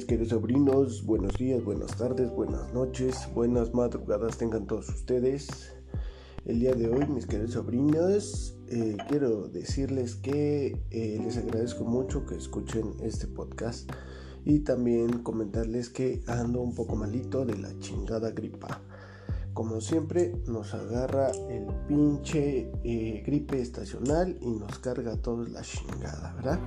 mis queridos sobrinos? Buenos días, buenas tardes, buenas noches, buenas madrugadas tengan todos ustedes. El día de hoy, mis queridos sobrinos, eh, quiero decirles que eh, les agradezco mucho que escuchen este podcast y también comentarles que ando un poco malito de la chingada gripa. Como siempre, nos agarra el pinche eh, gripe estacional y nos carga a todos la chingada, ¿verdad?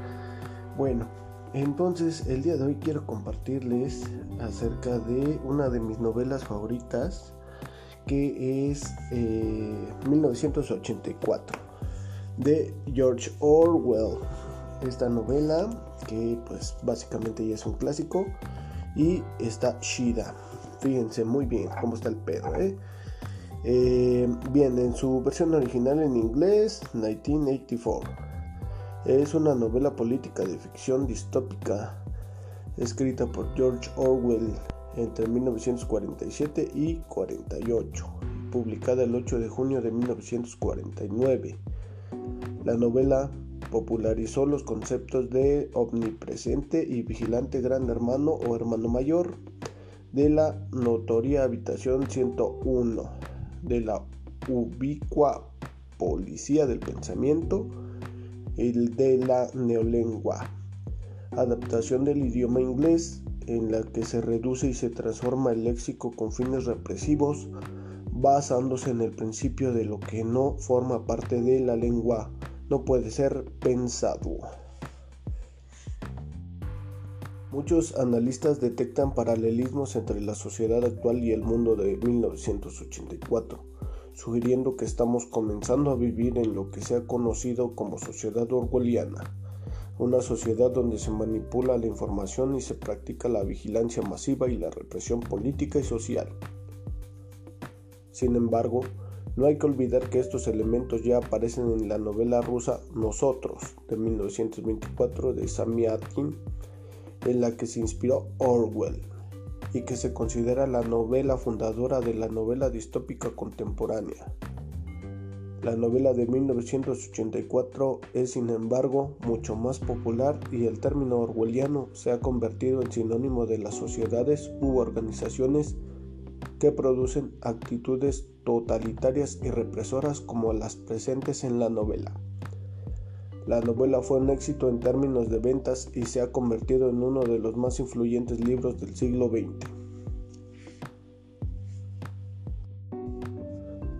Bueno, entonces el día de hoy quiero compartirles acerca de una de mis novelas favoritas que es 1984 eh, de George Orwell. Esta novela que pues básicamente ya es un clásico y está Shida. Fíjense muy bien cómo está el pedo, ¿eh? Eh, bien, en su versión original en inglés, 1984. Es una novela política de ficción distópica escrita por George Orwell entre 1947 y 48, publicada el 8 de junio de 1949. La novela popularizó los conceptos de omnipresente y vigilante gran hermano o hermano mayor, de la notoria habitación 101, de la ubicua policía del pensamiento, el de la neolengua, adaptación del idioma inglés en la que se reduce y se transforma el léxico con fines represivos, basándose en el principio de lo que no forma parte de la lengua. No puede ser pensado. Muchos analistas detectan paralelismos entre la sociedad actual y el mundo de 1984 sugiriendo que estamos comenzando a vivir en lo que se ha conocido como sociedad orwelliana, una sociedad donde se manipula la información y se practica la vigilancia masiva y la represión política y social. Sin embargo, no hay que olvidar que estos elementos ya aparecen en la novela rusa Nosotros de 1924 de Sami Atkin, en la que se inspiró Orwell y que se considera la novela fundadora de la novela distópica contemporánea. La novela de 1984 es sin embargo mucho más popular y el término orwelliano se ha convertido en sinónimo de las sociedades u organizaciones que producen actitudes totalitarias y represoras como las presentes en la novela. La novela fue un éxito en términos de ventas y se ha convertido en uno de los más influyentes libros del siglo XX.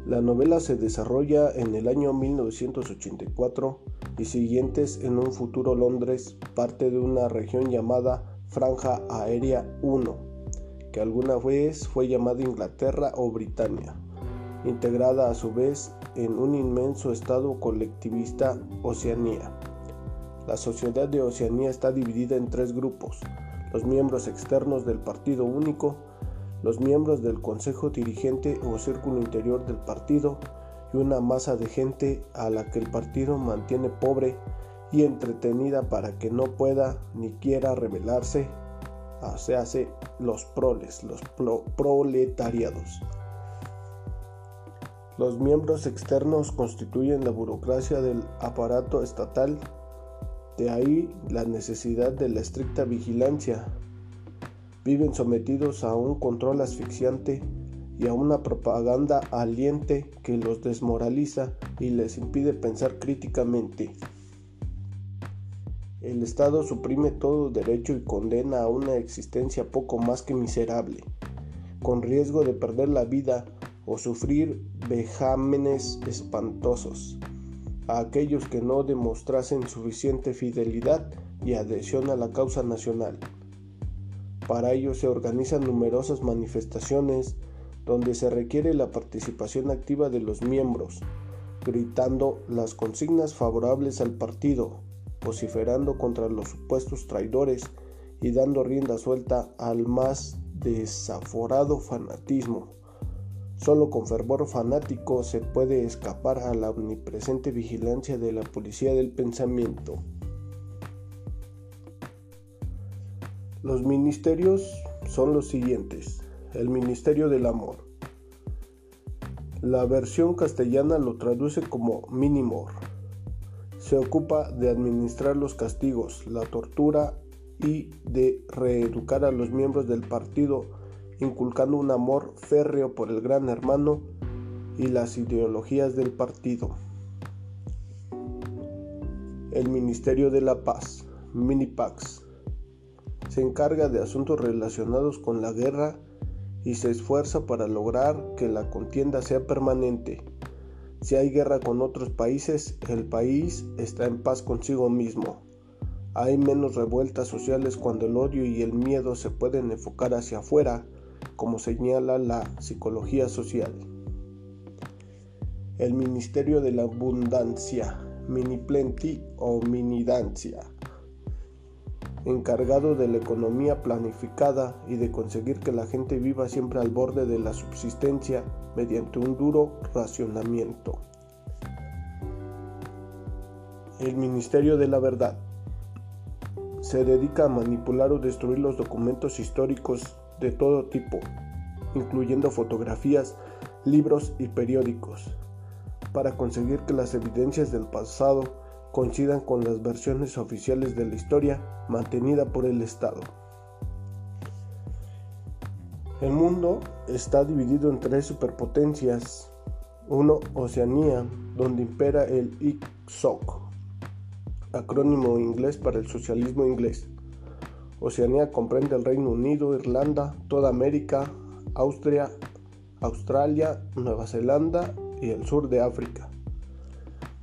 La novela se desarrolla en el año 1984 y siguientes en un futuro Londres, parte de una región llamada Franja Aérea 1, que alguna vez fue llamada Inglaterra o Britania, integrada a su vez en un inmenso estado colectivista Oceanía. La sociedad de Oceanía está dividida en tres grupos, los miembros externos del Partido Único, los miembros del Consejo Dirigente o Círculo Interior del partido y una masa de gente a la que el partido mantiene pobre y entretenida para que no pueda ni quiera rebelarse, se hace los proles, los proletariados. Los miembros externos constituyen la burocracia del aparato estatal, de ahí la necesidad de la estricta vigilancia. Viven sometidos a un control asfixiante y a una propaganda aliente que los desmoraliza y les impide pensar críticamente. El Estado suprime todo derecho y condena a una existencia poco más que miserable, con riesgo de perder la vida o sufrir vejámenes espantosos a aquellos que no demostrasen suficiente fidelidad y adhesión a la causa nacional. Para ello se organizan numerosas manifestaciones donde se requiere la participación activa de los miembros, gritando las consignas favorables al partido, vociferando contra los supuestos traidores y dando rienda suelta al más desaforado fanatismo. Solo con fervor fanático se puede escapar a la omnipresente vigilancia de la policía del pensamiento. Los ministerios son los siguientes. El Ministerio del Amor. La versión castellana lo traduce como Minimor. Se ocupa de administrar los castigos, la tortura y de reeducar a los miembros del partido, inculcando un amor férreo por el gran hermano y las ideologías del partido. El Ministerio de la Paz, Minipax, se encarga de asuntos relacionados con la guerra y se esfuerza para lograr que la contienda sea permanente. Si hay guerra con otros países, el país está en paz consigo mismo. Hay menos revueltas sociales cuando el odio y el miedo se pueden enfocar hacia afuera, como señala la psicología social. El Ministerio de la Abundancia, Mini Plenty o Minidancia encargado de la economía planificada y de conseguir que la gente viva siempre al borde de la subsistencia mediante un duro racionamiento. El Ministerio de la Verdad se dedica a manipular o destruir los documentos históricos de todo tipo, incluyendo fotografías, libros y periódicos, para conseguir que las evidencias del pasado coincidan con las versiones oficiales de la historia mantenida por el Estado. El mundo está dividido en tres superpotencias. Uno, Oceanía, donde impera el ICSOC, acrónimo inglés para el socialismo inglés. Oceanía comprende el Reino Unido, Irlanda, toda América, Austria, Australia, Nueva Zelanda y el sur de África.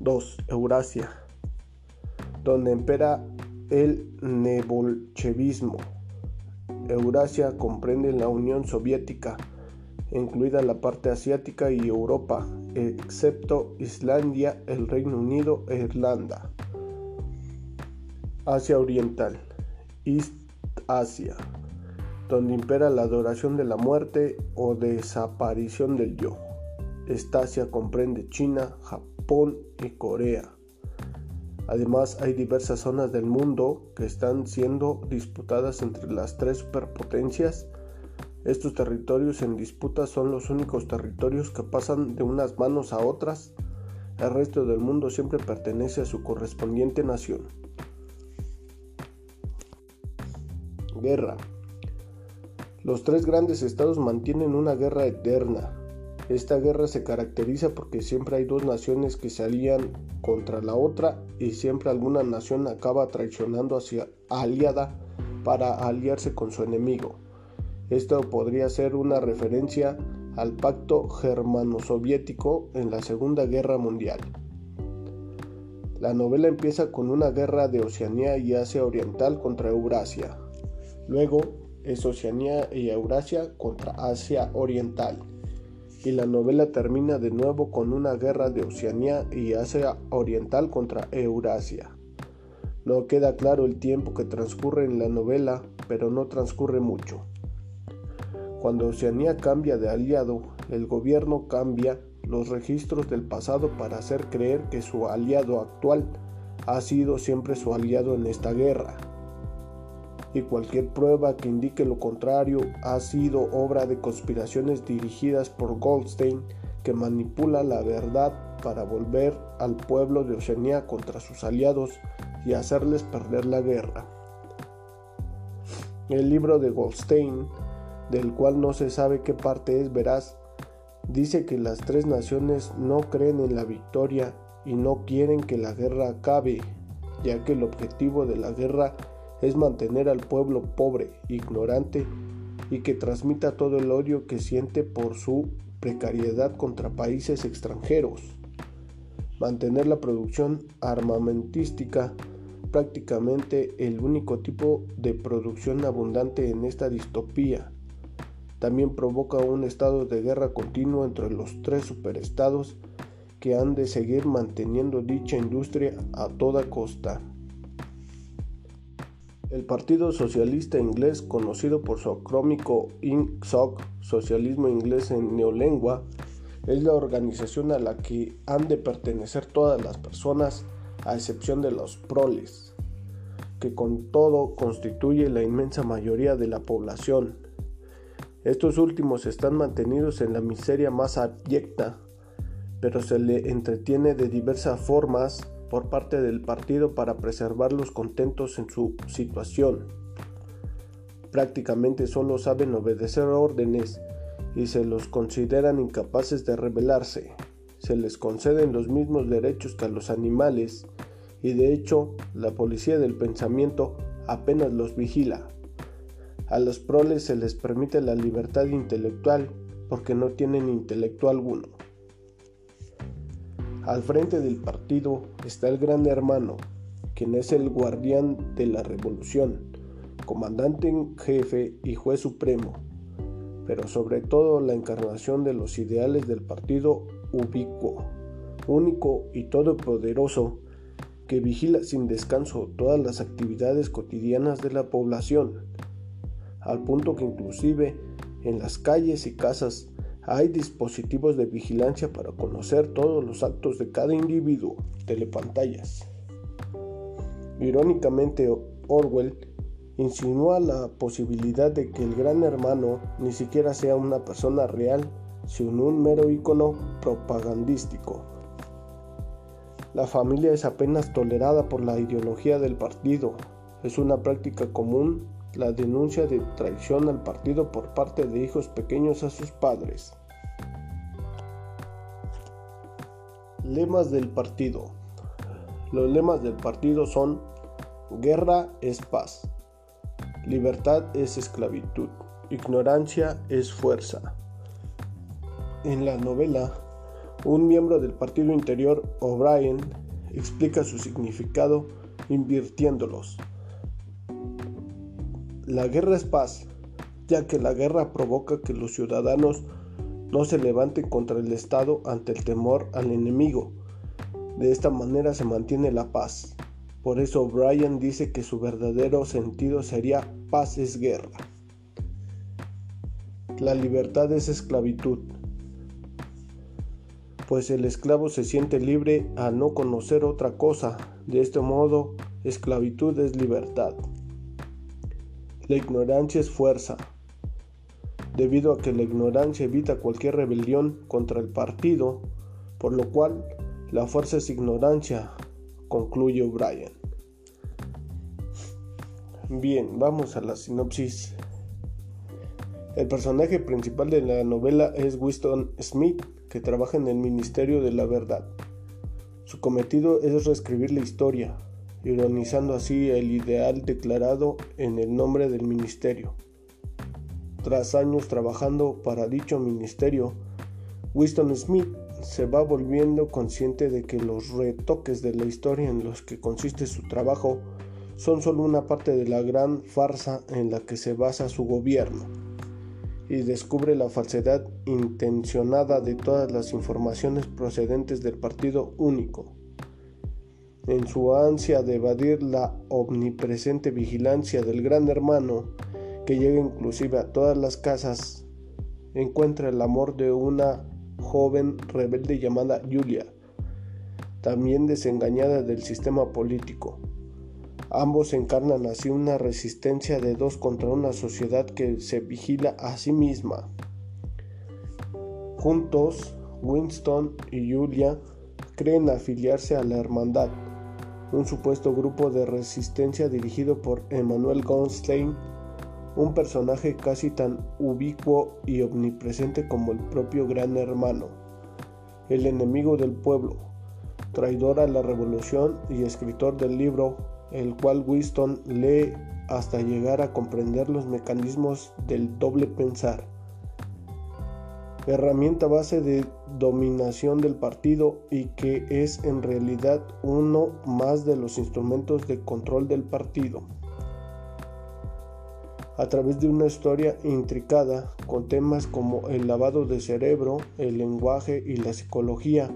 2. Eurasia, donde impera el nebolchevismo. Eurasia comprende la Unión Soviética, incluida la parte asiática y Europa, excepto Islandia, el Reino Unido e Irlanda. Asia Oriental, East Asia, donde impera la adoración de la muerte o desaparición del yo. Esta Asia comprende China, Japón y Corea. Además, hay diversas zonas del mundo que están siendo disputadas entre las tres superpotencias. Estos territorios en disputa son los únicos territorios que pasan de unas manos a otras. El resto del mundo siempre pertenece a su correspondiente nación. Guerra. Los tres grandes estados mantienen una guerra eterna. Esta guerra se caracteriza porque siempre hay dos naciones que se alían contra la otra y siempre alguna nación acaba traicionando hacia aliada para aliarse con su enemigo. Esto podría ser una referencia al pacto germano-soviético en la Segunda Guerra Mundial. La novela empieza con una guerra de Oceanía y Asia Oriental contra Eurasia. Luego es Oceanía y Eurasia contra Asia Oriental y la novela termina de nuevo con una guerra de Oceanía y Asia Oriental contra Eurasia. No queda claro el tiempo que transcurre en la novela, pero no transcurre mucho. Cuando Oceanía cambia de aliado, el gobierno cambia los registros del pasado para hacer creer que su aliado actual ha sido siempre su aliado en esta guerra y cualquier prueba que indique lo contrario ha sido obra de conspiraciones dirigidas por Goldstein que manipula la verdad para volver al pueblo de Oceanía contra sus aliados y hacerles perder la guerra. El libro de Goldstein, del cual no se sabe qué parte es veraz, dice que las tres naciones no creen en la victoria y no quieren que la guerra acabe, ya que el objetivo de la guerra es mantener al pueblo pobre, ignorante y que transmita todo el odio que siente por su precariedad contra países extranjeros. Mantener la producción armamentística, prácticamente el único tipo de producción abundante en esta distopía. También provoca un estado de guerra continuo entre los tres superestados que han de seguir manteniendo dicha industria a toda costa. El Partido Socialista Inglés, conocido por su acrómico INCSOC, Socialismo Inglés en Neolengua, es la organización a la que han de pertenecer todas las personas, a excepción de los proles, que con todo constituye la inmensa mayoría de la población. Estos últimos están mantenidos en la miseria más abyecta, pero se le entretiene de diversas formas por parte del partido para preservarlos contentos en su situación. prácticamente solo saben obedecer órdenes y se los consideran incapaces de rebelarse. Se les conceden los mismos derechos que a los animales y de hecho la policía del pensamiento apenas los vigila. A los proles se les permite la libertad intelectual porque no tienen intelecto alguno. Al frente del partido está el gran hermano, quien es el guardián de la revolución, comandante en jefe y juez supremo, pero sobre todo la encarnación de los ideales del partido ubicuo, único y todopoderoso, que vigila sin descanso todas las actividades cotidianas de la población, al punto que inclusive en las calles y casas hay dispositivos de vigilancia para conocer todos los actos de cada individuo, telepantallas. Irónicamente, Orwell insinúa la posibilidad de que el gran hermano ni siquiera sea una persona real, sino un mero icono propagandístico. La familia es apenas tolerada por la ideología del partido. Es una práctica común la denuncia de traición al partido por parte de hijos pequeños a sus padres. Lemas del partido. Los lemas del partido son Guerra es paz, libertad es esclavitud, ignorancia es fuerza. En la novela, un miembro del partido interior, O'Brien, explica su significado invirtiéndolos. La guerra es paz, ya que la guerra provoca que los ciudadanos no se levanten contra el Estado ante el temor al enemigo. De esta manera se mantiene la paz. Por eso Brian dice que su verdadero sentido sería paz es guerra. La libertad es esclavitud, pues el esclavo se siente libre a no conocer otra cosa. De este modo, esclavitud es libertad. La ignorancia es fuerza, debido a que la ignorancia evita cualquier rebelión contra el partido, por lo cual la fuerza es ignorancia, concluye O'Brien. Bien, vamos a la sinopsis. El personaje principal de la novela es Winston Smith, que trabaja en el Ministerio de la Verdad. Su cometido es reescribir la historia, ironizando así el ideal declarado en el nombre del ministerio. Tras años trabajando para dicho ministerio, Winston Smith se va volviendo consciente de que los retoques de la historia en los que consiste su trabajo son solo una parte de la gran farsa en la que se basa su gobierno y descubre la falsedad intencionada de todas las informaciones procedentes del Partido Único. En su ansia de evadir la omnipresente vigilancia del gran hermano, que llega inclusive a todas las casas, encuentra el amor de una joven rebelde llamada Julia, también desengañada del sistema político. Ambos encarnan así una resistencia de dos contra una sociedad que se vigila a sí misma. Juntos, Winston y Julia creen afiliarse a la Hermandad, un supuesto grupo de resistencia dirigido por Emmanuel Gonstein un personaje casi tan ubicuo y omnipresente como el propio Gran Hermano, el enemigo del pueblo, traidor a la revolución y escritor del libro, el cual Winston lee hasta llegar a comprender los mecanismos del doble pensar, herramienta base de dominación del partido y que es en realidad uno más de los instrumentos de control del partido a través de una historia intricada con temas como el lavado de cerebro, el lenguaje y la psicología,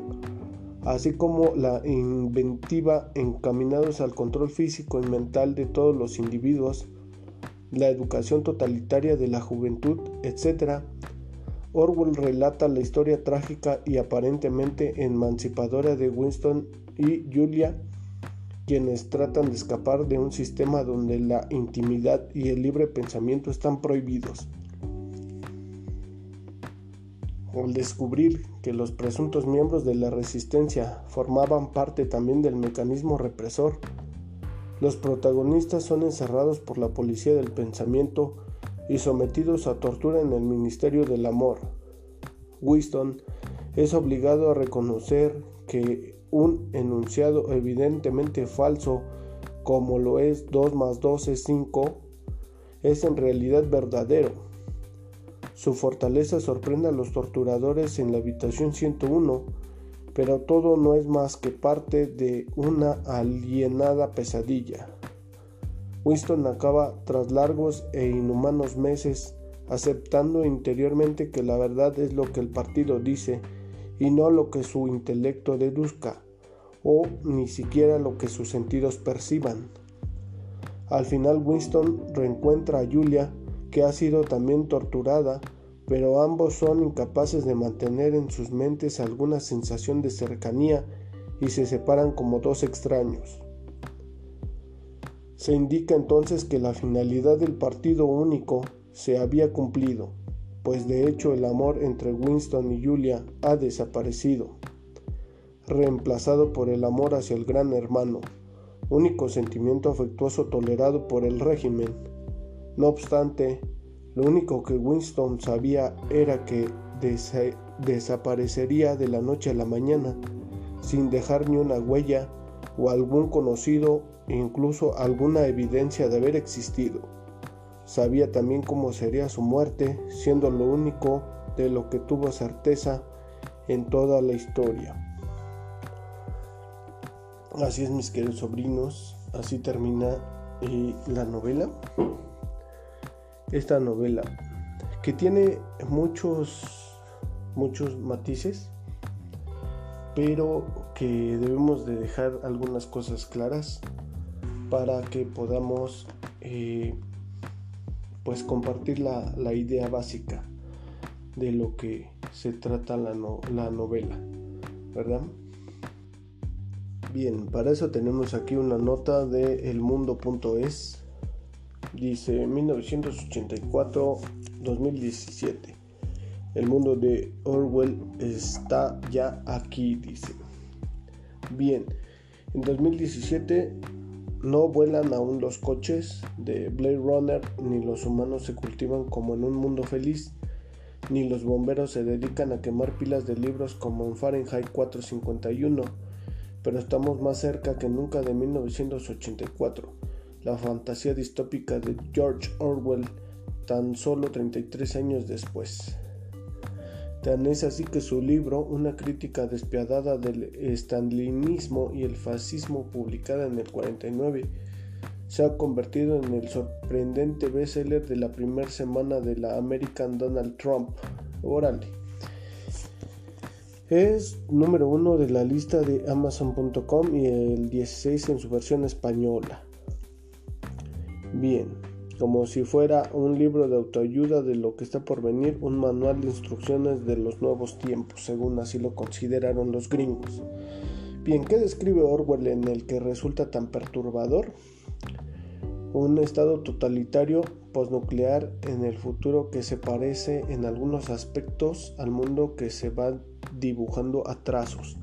así como la inventiva encaminados al control físico y mental de todos los individuos, la educación totalitaria de la juventud, etc. Orwell relata la historia trágica y aparentemente emancipadora de Winston y Julia quienes tratan de escapar de un sistema donde la intimidad y el libre pensamiento están prohibidos. Al descubrir que los presuntos miembros de la resistencia formaban parte también del mecanismo represor, los protagonistas son encerrados por la policía del pensamiento y sometidos a tortura en el Ministerio del Amor. Winston es obligado a reconocer que un enunciado evidentemente falso como lo es 2 más 2 es 5 es en realidad verdadero. Su fortaleza sorprende a los torturadores en la habitación 101, pero todo no es más que parte de una alienada pesadilla. Winston acaba tras largos e inhumanos meses aceptando interiormente que la verdad es lo que el partido dice y no lo que su intelecto deduzca o ni siquiera lo que sus sentidos perciban. Al final Winston reencuentra a Julia, que ha sido también torturada, pero ambos son incapaces de mantener en sus mentes alguna sensación de cercanía y se separan como dos extraños. Se indica entonces que la finalidad del partido único se había cumplido, pues de hecho el amor entre Winston y Julia ha desaparecido, reemplazado por el amor hacia el gran hermano, único sentimiento afectuoso tolerado por el régimen. No obstante, lo único que Winston sabía era que desaparecería de la noche a la mañana, sin dejar ni una huella o algún conocido incluso alguna evidencia de haber existido. Sabía también cómo sería su muerte, siendo lo único de lo que tuvo certeza en toda la historia. Así es, mis queridos sobrinos, así termina eh, la novela. Esta novela que tiene muchos, muchos matices, pero que debemos de dejar algunas cosas claras para que podamos eh, pues compartir la, idea básica de lo que se trata la, la novela, ¿verdad? Bien, para eso tenemos aquí una nota de elmundo.es. Dice 1984-2017. El mundo de Orwell está ya aquí, dice. Bien, en 2017 no vuelan aún los coches de Blade Runner, ni los humanos se cultivan como en un mundo feliz, ni los bomberos se dedican a quemar pilas de libros como en Fahrenheit 451 pero estamos más cerca que nunca de 1984, la fantasía distópica de George Orwell tan solo 33 años después. Tan es así que su libro, una crítica despiadada del estalinismo y el fascismo publicada en el 49, se ha convertido en el sorprendente bestseller de la primera semana de la American Donald Trump. Órale. Es número uno de la lista de Amazon.com y el 16 en su versión española. Bien, como si fuera un libro de autoayuda de lo que está por venir, un manual de instrucciones de los nuevos tiempos, según así lo consideraron los gringos. Bien, ¿qué describe Orwell en el que resulta tan perturbador? Un estado totalitario posnuclear en el futuro que se parece en algunos aspectos al mundo que se va dibujando a trazos.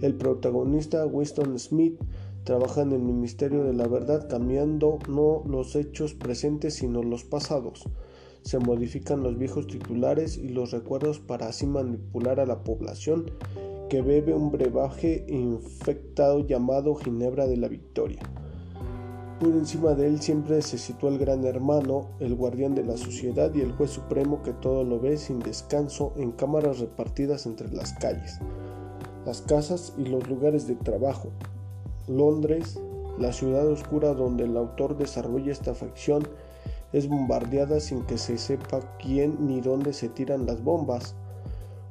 El protagonista Winston Smith trabaja en el Ministerio de la Verdad cambiando no los hechos presentes sino los pasados. Se modifican los viejos titulares y los recuerdos para así manipular a la población que bebe un brebaje infectado llamado Ginebra de la Victoria. Por encima de él siempre se sitúa el gran hermano, el guardián de la sociedad y el juez supremo que todo lo ve sin descanso en cámaras repartidas entre las calles, las casas y los lugares de trabajo. Londres, la ciudad oscura donde el autor desarrolla esta facción, es bombardeada sin que se sepa quién ni dónde se tiran las bombas.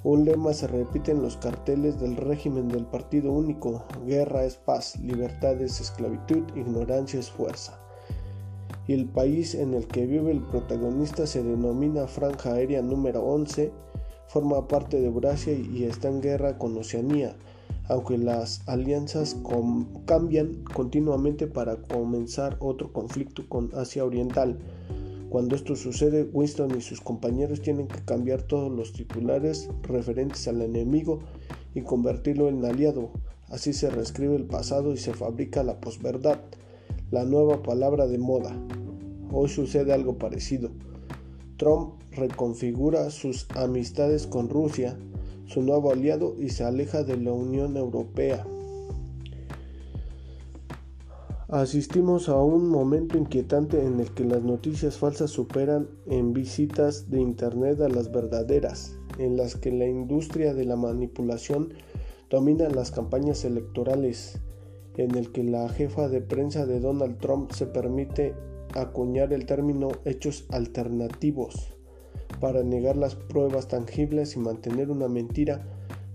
Un lema se repite en los carteles del régimen del Partido Único, guerra es paz, libertad es esclavitud, ignorancia es fuerza. Y el país en el que vive el protagonista se denomina Franja Aérea número 11, forma parte de Eurasia y está en guerra con Oceanía, aunque las alianzas cambian continuamente para comenzar otro conflicto con Asia Oriental cuando esto sucede, Winston y sus compañeros tienen que cambiar todos los titulares referentes al enemigo y convertirlo en aliado. Así se reescribe el pasado y se fabrica la posverdad, la nueva palabra de moda. Hoy sucede algo parecido. Trump reconfigura sus amistades con Rusia, su nuevo aliado, y se aleja de la Unión Europea. Asistimos a un momento inquietante en el que las noticias falsas superan en visitas de Internet a las verdaderas, en las que la industria de la manipulación domina las campañas electorales, en el que la jefa de prensa de Donald Trump se permite acuñar el término hechos alternativos para negar las pruebas tangibles y mantener una mentira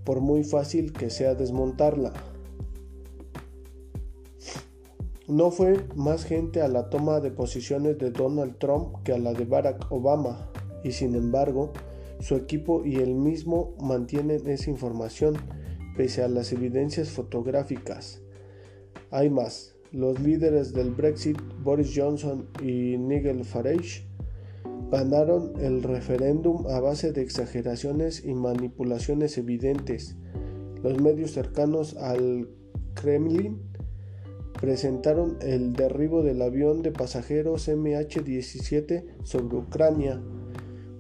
por muy fácil que sea desmontarla. No fue más gente a la toma de posiciones de Donald Trump que a la de Barack Obama, y sin embargo, su equipo y él mismo mantienen esa información pese a las evidencias fotográficas. Hay más. Los líderes del Brexit, Boris Johnson y Nigel Farage, ganaron el referéndum a base de exageraciones y manipulaciones evidentes. Los medios cercanos al Kremlin presentaron el derribo del avión de pasajeros MH17 sobre Ucrania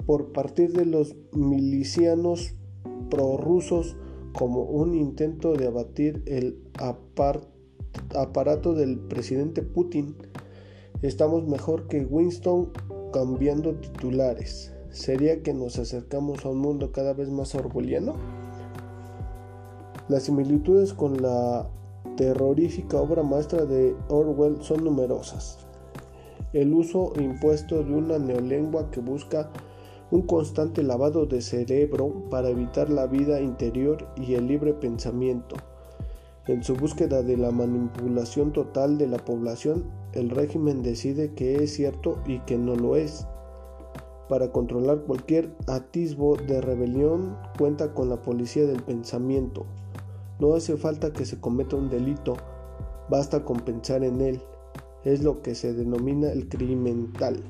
por partir de los milicianos prorrusos como un intento de abatir el aparato del presidente Putin. Estamos mejor que Winston cambiando titulares. ¿Sería que nos acercamos a un mundo cada vez más orwelliano? Las similitudes con la terrorífica obra maestra de Orwell son numerosas. El uso impuesto de una neolengua que busca un constante lavado de cerebro para evitar la vida interior y el libre pensamiento. En su búsqueda de la manipulación total de la población, el régimen decide que es cierto y que no lo es. Para controlar cualquier atisbo de rebelión cuenta con la policía del pensamiento, no hace falta que se cometa un delito, basta con pensar en él. Es lo que se denomina el criminal.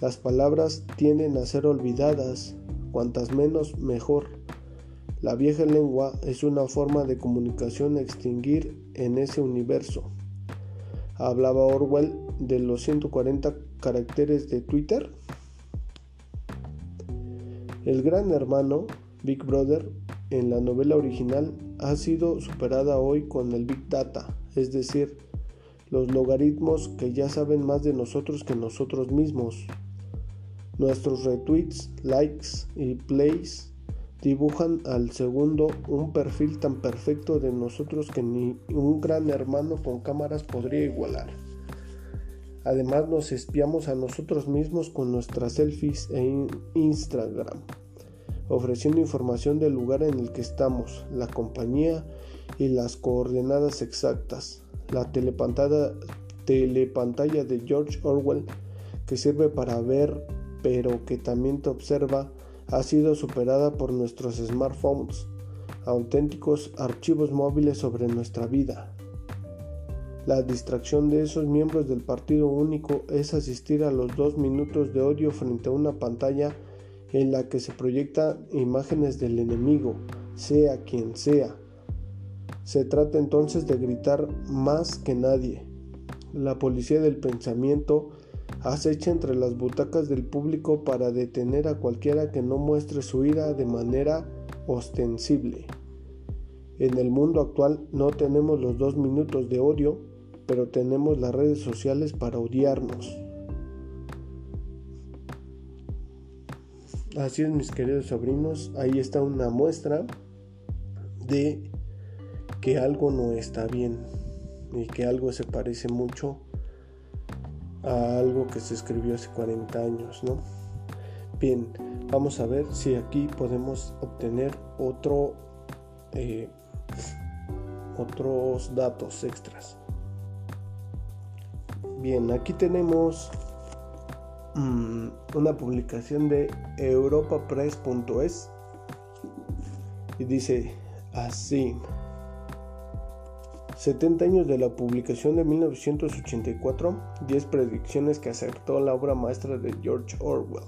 Las palabras tienden a ser olvidadas, cuantas menos mejor. La vieja lengua es una forma de comunicación a extinguir en ese universo. Hablaba Orwell de los 140 caracteres de Twitter. El gran hermano, Big Brother, en la novela original ha sido superada hoy con el Big Data, es decir, los logaritmos que ya saben más de nosotros que nosotros mismos. Nuestros retweets, likes y plays dibujan al segundo un perfil tan perfecto de nosotros que ni un gran hermano con cámaras podría igualar. Además nos espiamos a nosotros mismos con nuestras selfies en Instagram ofreciendo información del lugar en el que estamos, la compañía y las coordenadas exactas. La telepantalla, de George Orwell, que sirve para ver pero que también te observa, ha sido superada por nuestros smartphones, auténticos archivos móviles sobre nuestra vida. La distracción de esos miembros del partido único es asistir a los dos minutos de odio frente a una pantalla en la que se proyectan imágenes del enemigo, sea quien sea. Se trata entonces de gritar más que nadie. La policía del pensamiento acecha entre las butacas del público para detener a cualquiera que no muestre su ira de manera ostensible. En el mundo actual no tenemos los dos minutos de odio, pero tenemos las redes sociales para odiarnos. Así es, mis queridos sobrinos, ahí está una muestra de que algo no está bien y que algo se parece mucho a algo que se escribió hace 40 años, ¿no? Bien, vamos a ver si aquí podemos obtener otro, eh, otros datos extras. Bien, aquí tenemos Mm, una publicación de europapress.es y dice así 70 años de la publicación de 1984, 10 predicciones que acertó la obra maestra de George Orwell.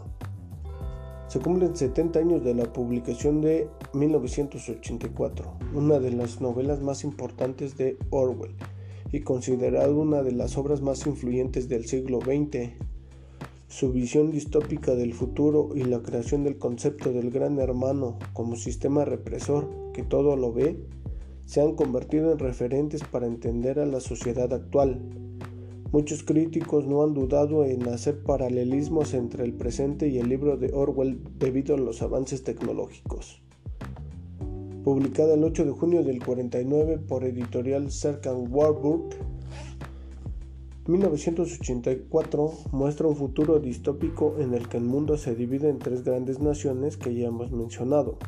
Se cumplen 70 años de la publicación de 1984, una de las novelas más importantes de Orwell y considerada una de las obras más influyentes del siglo XX su visión distópica del futuro y la creación del concepto del gran hermano como sistema represor que todo lo ve, se han convertido en referentes para entender a la sociedad actual. Muchos críticos no han dudado en hacer paralelismos entre el presente y el libro de Orwell debido a los avances tecnológicos. Publicada el 8 de junio del 49 por editorial Serkan Warburg, 1984 muestra un futuro distópico en el que el mundo se divide en tres grandes naciones que ya hemos mencionado.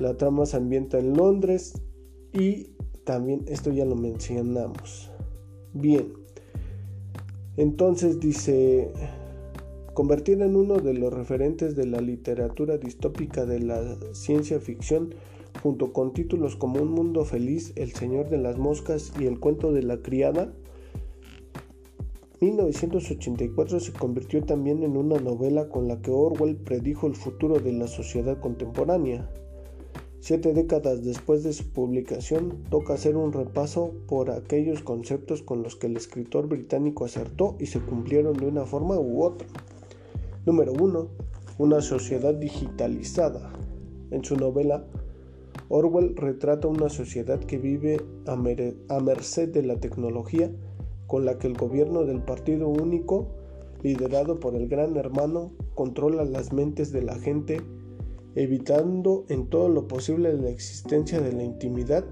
La trama se ambienta en Londres y también esto ya lo mencionamos. Bien, entonces dice, convertida en uno de los referentes de la literatura distópica de la ciencia ficción, junto con títulos como Un Mundo Feliz, El Señor de las Moscas y El Cuento de la Criada, 1984 se convirtió también en una novela con la que Orwell predijo el futuro de la sociedad contemporánea. Siete décadas después de su publicación, toca hacer un repaso por aquellos conceptos con los que el escritor británico acertó y se cumplieron de una forma u otra. Número 1. Una sociedad digitalizada. En su novela, Orwell retrata una sociedad que vive a, merced de la tecnología con la que el gobierno del Partido Único, liderado por el Gran Hermano, controla las mentes de la gente, evitando en todo lo posible la existencia de la intimidad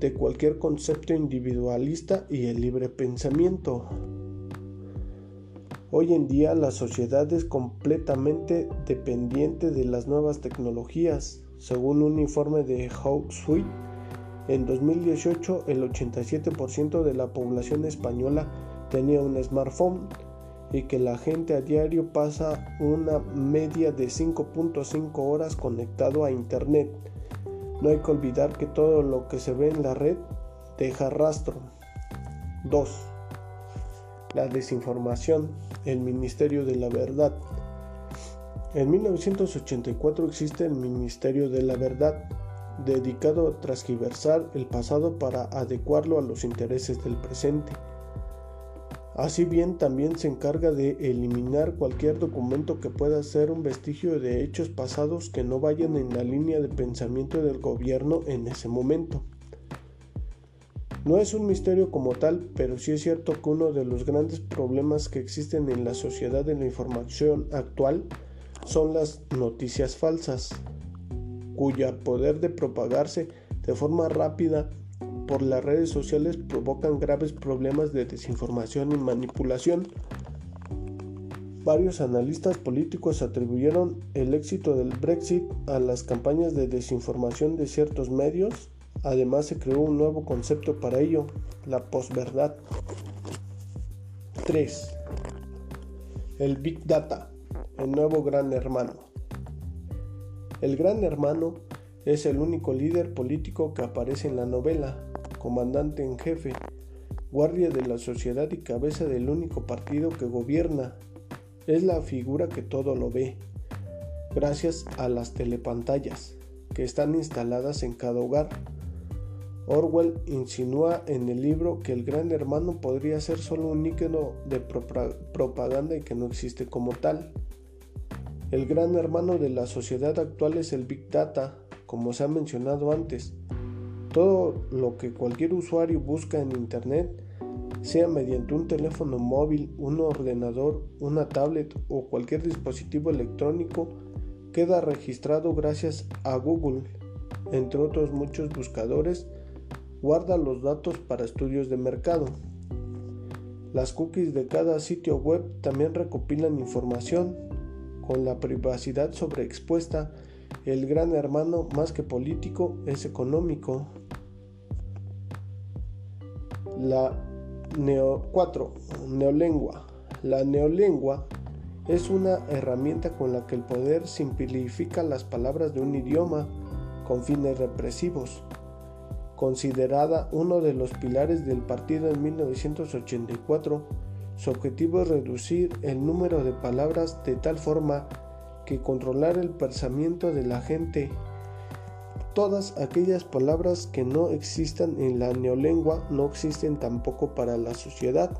de cualquier concepto individualista y el libre pensamiento. Hoy en día la sociedad es completamente dependiente de las nuevas tecnologías, según un informe de Hootsuite en 2018 el 87% de la población española tenía un smartphone y que la gente a diario pasa una media de 5.5 horas conectado a Internet. No hay que olvidar que todo lo que se ve en la red deja rastro. 2. La desinformación, el Ministerio de la Verdad. En 1984 existe el Ministerio de la Verdad, dedicado a transgiversar el pasado para adecuarlo a los intereses del presente. Así bien, también se encarga de eliminar cualquier documento que pueda ser un vestigio de hechos pasados que no vayan en la línea de pensamiento del gobierno en ese momento. No es un misterio como tal, pero sí es cierto que uno de los grandes problemas que existen en la sociedad de la información actual son las noticias falsas cuya poder de propagarse de forma rápida por las redes sociales provocan graves problemas de desinformación y manipulación. Varios analistas políticos atribuyeron el éxito del Brexit a las campañas de desinformación de ciertos medios. Además se creó un nuevo concepto para ello, la posverdad. 3. El Big Data, el nuevo gran hermano. El gran hermano es el único líder político que aparece en la novela, comandante en jefe, guardia de la sociedad y cabeza del único partido que gobierna. Es la figura que todo lo ve, gracias a las telepantallas que están instaladas en cada hogar. Orwell insinúa en el libro que el gran hermano podría ser solo un ícono de propaganda y que no existe como tal. El gran hermano de la sociedad actual es el Big Data, como se ha mencionado antes. Todo lo que cualquier usuario busca en Internet, sea mediante un teléfono móvil, un ordenador, una tablet o cualquier dispositivo electrónico, queda registrado gracias a Google, entre otros muchos buscadores, guarda los datos para estudios de mercado. Las cookies de cada sitio web también recopilan información con la privacidad sobreexpuesta, el gran hermano más que político es económico. La neo 4. Neolengua. La neolengua es una herramienta con la que el poder simplifica las palabras de un idioma con fines represivos. Considerada uno de los pilares del partido en 1984, su objetivo es reducir el número de palabras de tal forma que controlar el pensamiento de la gente. Todas aquellas palabras que no existan en la neolengua no existen tampoco para la sociedad.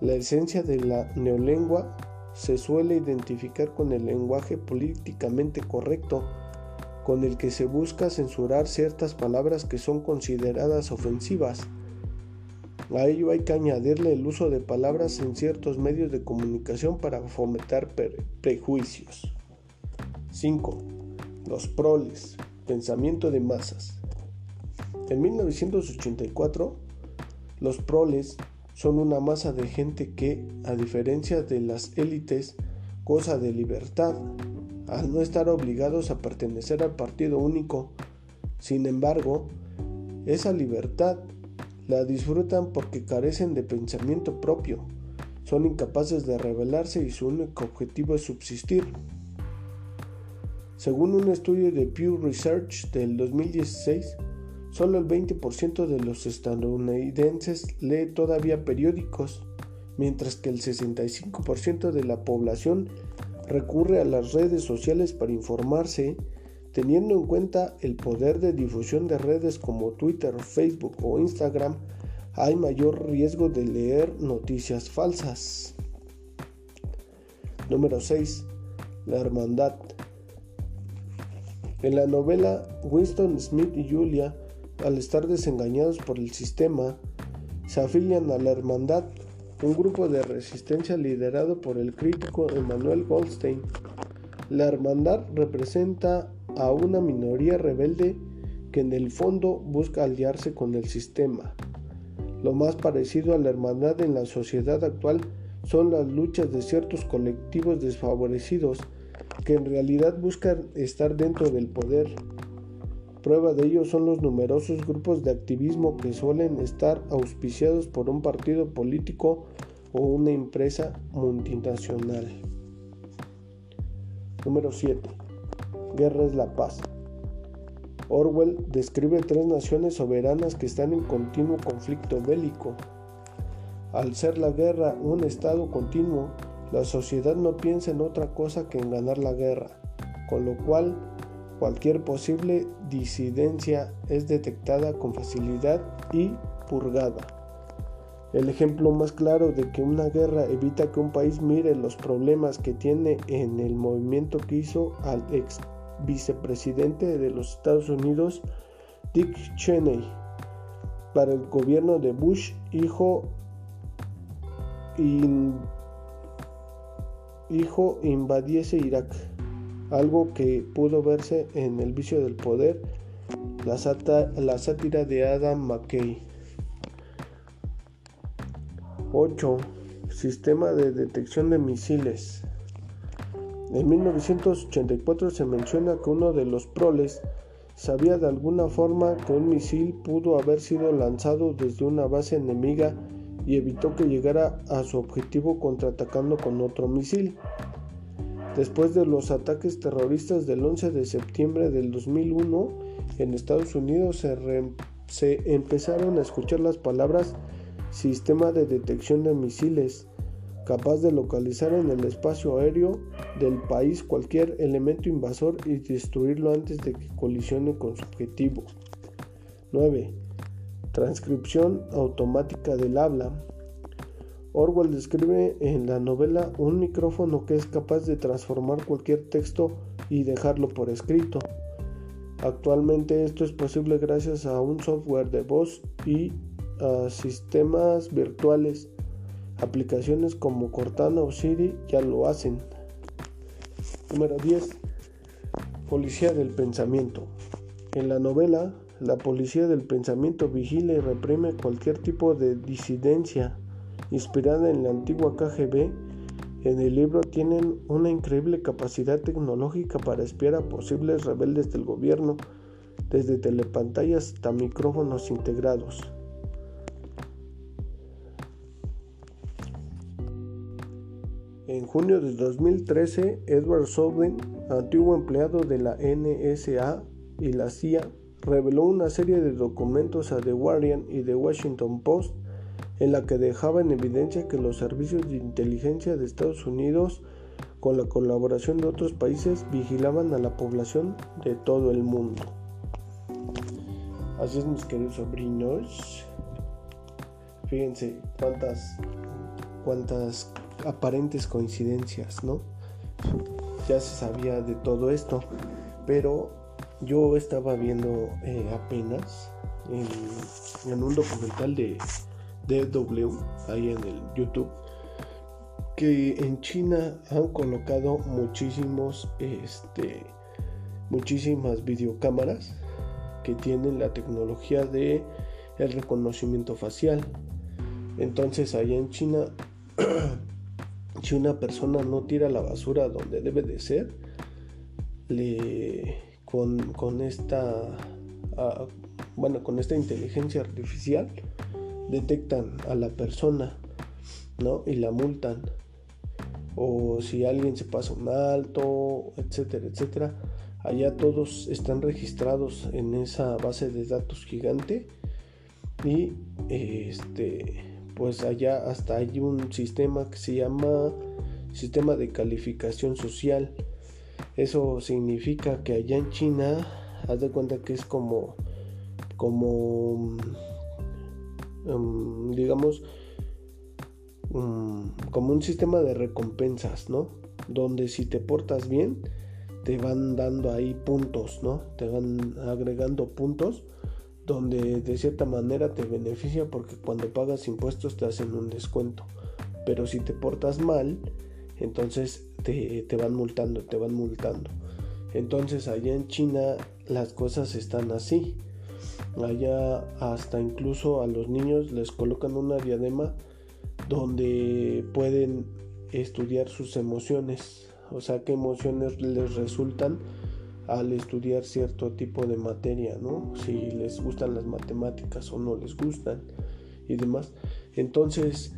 La esencia de la neolengua se suele identificar con el lenguaje políticamente correcto, con el que se busca censurar ciertas palabras que son consideradas ofensivas. A ello hay que añadirle el uso de palabras en ciertos medios de comunicación para fomentar prejuicios. 5. Los proles, pensamiento de masas. En 1984, los proles son una masa de gente que, a diferencia de las élites, goza de libertad, al no estar obligados a pertenecer al partido único. Sin embargo, esa libertad la disfrutan porque carecen de pensamiento propio, son incapaces de rebelarse y su único objetivo es subsistir. Según un estudio de Pew Research del 2016, Solo el 20% de los estadounidenses lee todavía periódicos, mientras que el 65% de la población recurre a las redes sociales para informarse, teniendo en cuenta el poder de difusión de redes como Twitter, Facebook o Instagram, hay mayor riesgo de leer noticias falsas. Número 6. La hermandad. En la novela Winston Smith y Julia al estar desengañados por el sistema, se afilian a la Hermandad, un grupo de resistencia liderado por el crítico Emmanuel Goldstein. La Hermandad representa a una minoría rebelde que en el fondo busca aliarse con el sistema. Lo más parecido a la hermandad en la sociedad actual son las luchas de ciertos colectivos desfavorecidos que en realidad buscan estar dentro del poder Prueba de ello son los numerosos grupos de activismo que suelen estar auspiciados por un partido político o una empresa multinacional. Número 7. Guerra es la paz. Orwell describe tres naciones soberanas que están en continuo conflicto bélico. Al ser la guerra un estado continuo, la sociedad no piensa en otra cosa que en ganar la guerra, con lo cual Cualquier posible disidencia es detectada con facilidad y purgada. El ejemplo más claro de que una guerra evita que un país mire los problemas que tiene en el movimiento que hizo al ex vicepresidente de los Estados Unidos, Dick Cheney, para el gobierno de Bush, hijo, hijo invadiese Irak algo que pudo verse en El vicio del poder, la, sátira de Adam McKay. 8. Sistema de detección de misiles. En 1984 se menciona que uno de los proles sabía de alguna forma que un misil pudo haber sido lanzado desde una base enemiga y evitó que llegara a su objetivo contraatacando con otro misil. Después de los ataques terroristas del 11 de septiembre del 2001 en Estados Unidos se, empezaron a escuchar las palabras sistema de detección de misiles, capaz de localizar en el espacio aéreo del país cualquier elemento invasor y destruirlo antes de que colisione con su objetivo. 9. Transcripción automática del habla. Orwell describe en la novela un micrófono que es capaz de transformar cualquier texto y dejarlo por escrito. Actualmente esto es posible gracias a un software de voz y a sistemas virtuales. Aplicaciones como Cortana o Siri ya lo hacen. Número 10. Policía del pensamiento. En la novela, la policía del pensamiento vigila y reprime cualquier tipo de disidencia inspirada en la antigua KGB, en el libro tienen una increíble capacidad tecnológica para espiar a posibles rebeldes del gobierno, desde telepantallas hasta micrófonos integrados. En junio de 2013, Edward Snowden, antiguo empleado de la NSA y la CIA, reveló una serie de documentos a The Guardian y The Washington Post en la que dejaba en evidencia que los servicios de inteligencia de Estados Unidos, con la colaboración de otros países, vigilaban a la población de todo el mundo. Así es, mis queridos sobrinos. Fíjense cuántas, cuántas aparentes coincidencias, ¿no? Ya se sabía de todo esto, pero yo estaba viendo eh, apenas en, un documental de DW, ahí en el YouTube, que en China han colocado muchísimos, este, muchísimas videocámaras que tienen la tecnología de el reconocimiento facial. Entonces allá en China, si una persona no tira la basura donde debe de ser, le, con, esta ah, bueno con esta inteligencia artificial detectan a la persona ¿no? y la multan o si alguien se pasa un alto etcétera etcétera allá todos están registrados en esa base de datos gigante y este pues allá hasta hay un sistema que se llama sistema de calificación social. Eso significa que allá en China haz de cuenta que es como como mm, digamos mm, como un sistema de recompensas no donde si te portas bien te van dando ahí puntos no te van agregando puntos donde de cierta manera te beneficia porque cuando pagas impuestos te hacen un descuento. Pero si te portas mal, entonces te, van multando, te van multando. Entonces allá en China las cosas están así. Allá hasta incluso a los niños les colocan una diadema donde pueden estudiar sus emociones. O sea, qué emociones les resultan al estudiar cierto tipo de materia, ¿no? Si les gustan las matemáticas o no les gustan y demás. Entonces,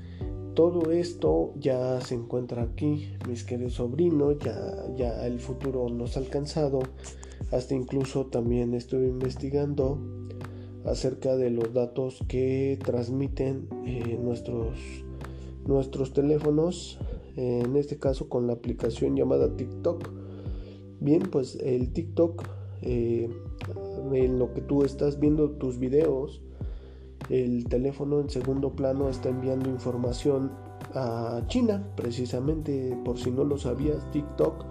todo esto ya se encuentra aquí, mis queridos sobrinos, ya, ya el futuro nos ha alcanzado. Hasta incluso también estuve investigando acerca de los datos que transmiten eh, nuestros, nuestros teléfonos, en este caso con la aplicación llamada TikTok Bien, pues el TikTok, eh, en lo que tú estás viendo tus videos, el teléfono en segundo plano está enviando información a China, precisamente por si no lo sabías, TikTok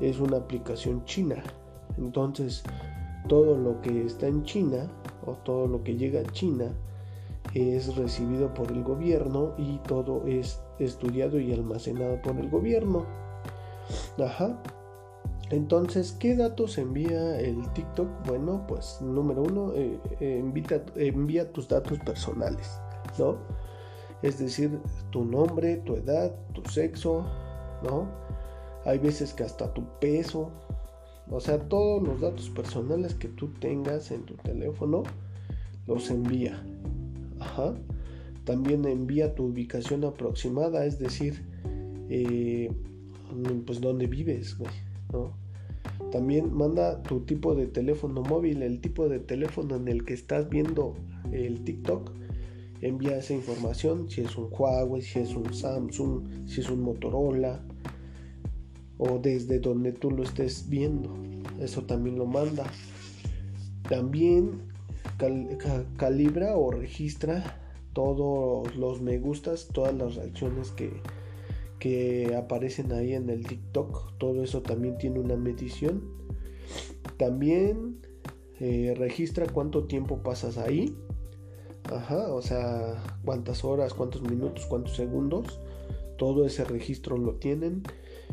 es una aplicación china. Entonces, todo lo que está en China o todo lo que llega a China es recibido por el gobierno y todo es estudiado y almacenado por el gobierno. Ajá. Entonces, ¿qué datos envía el TikTok? Bueno, pues número uno, eh, envía tus datos personales, ¿no? Es decir, tu nombre, tu edad, tu sexo, ¿no? Hay veces que hasta tu peso, o sea, todos los datos personales que tú tengas en tu teléfono, los envía. Ajá. También envía tu ubicación aproximada, es decir, eh, pues dónde vives, güey también manda tu tipo de teléfono móvil, el tipo de teléfono en el que estás viendo el TikTok. Envía esa información, si es un Huawei, si es un Samsung, si es un Motorola o desde donde tú lo estés viendo. Eso también lo manda. También calibra o registra todos los me gustas, todas las reacciones que, que aparecen ahí en el TikTok. Todo eso también tiene una medición. También eh, registra cuánto tiempo pasas ahí. Ajá, o sea, cuántas horas, cuántos minutos, cuántos segundos. Todo ese registro lo tienen.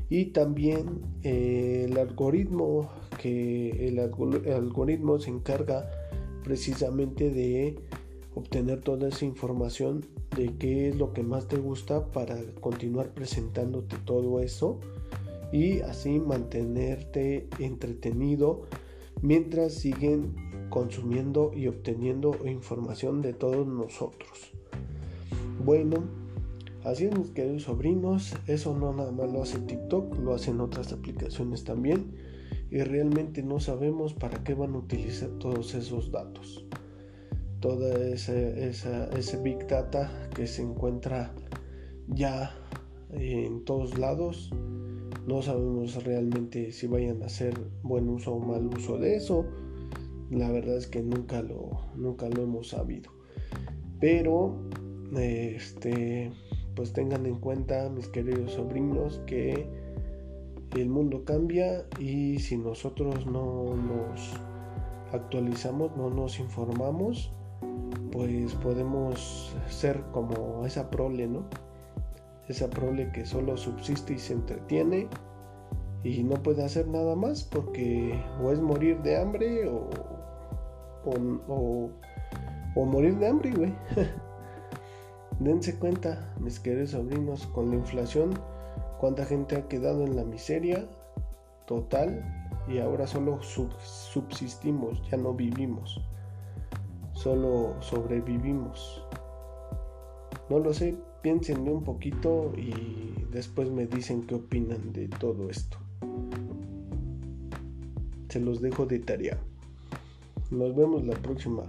Y también eh, el algoritmo, que el algoritmo se encarga precisamente de obtener toda esa información de qué es lo que más te gusta para continuar presentándote todo eso y así mantenerte entretenido mientras siguen consumiendo y obteniendo información de todos nosotros. Bueno, así es mis queridos sobrinos, eso no nada más lo hace TikTok, lo hacen otras aplicaciones también y realmente no sabemos para qué van a utilizar todos esos datos toda esa, ese big data que se encuentra ya en todos lados. No sabemos realmente si vayan a hacer buen uso o mal uso de eso. La verdad es que nunca lo, nunca lo hemos sabido. Pero, este, pues tengan en cuenta, mis queridos sobrinos, que el mundo cambia y si nosotros no nos actualizamos, no nos informamos, pues podemos ser como esa prole, ¿no? Esa prole que solo subsiste y se entretiene y no puede hacer nada más porque o es morir de hambre o, o, morir de hambre, güey. Dense cuenta, mis queridos sobrinos, con la inflación, cuánta gente ha quedado en la miseria total y ahora solo subsistimos, ya no vivimos, solo sobrevivimos. No lo sé, piénsenme un poquito y después me dicen qué opinan de todo esto. Se los dejo de tarea. Nos vemos la próxima.